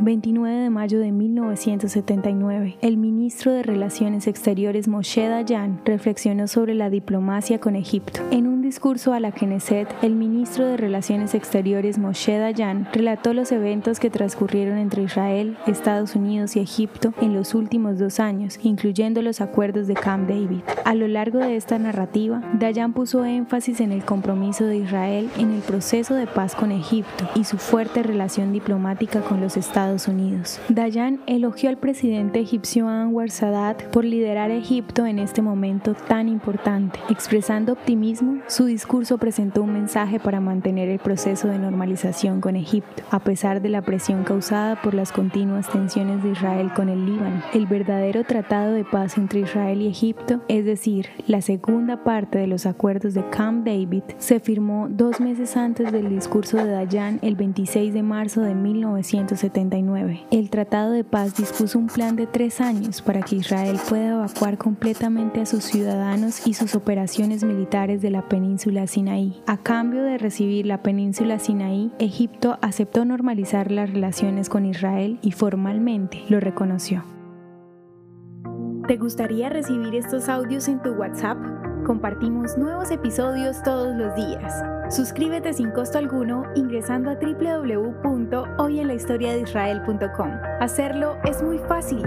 29 de mayo de 1979, el ministro de Relaciones Exteriores Moshe Dayan reflexionó sobre la diplomacia con Egipto. En un discurso a la Knesset, el ministro de Relaciones Exteriores Moshe Dayan relató los eventos que transcurrieron entre Israel, Estados Unidos y Egipto en los últimos dos años, incluyendo los acuerdos de Camp David. A lo largo de esta narrativa, Dayan puso énfasis en el compromiso de Israel en el proceso de paz con Egipto y su fuerte relación diplomática con los Estados Unidos. Dayan elogió al presidente egipcio Anwar Sadat por liderar a Egipto en este momento tan importante. Expresando optimismo, su discurso presentó un mensaje para mantener el proceso de normalización con Egipto, a pesar de la presión causada por las continuas tensiones de Israel con el Líbano. El verdadero tratado de paz entre Israel y Egipto, es decir, la segunda parte de los acuerdos de Camp David, se firmó dos meses antes del discurso de Dayan el 26 de marzo de 1979. El Tratado de Paz dispuso un plan de tres años para que Israel pueda evacuar completamente a sus ciudadanos y sus operaciones militares de la península Sinaí. A cambio de recibir la península Sinaí, Egipto aceptó normalizar las relaciones con Israel y formalmente lo reconoció. ¿Te gustaría recibir estos audios en tu WhatsApp? Compartimos nuevos episodios todos los días. Suscríbete sin costo alguno ingresando a www.hoyenlahistoriadeisrael.com. Hacerlo es muy fácil.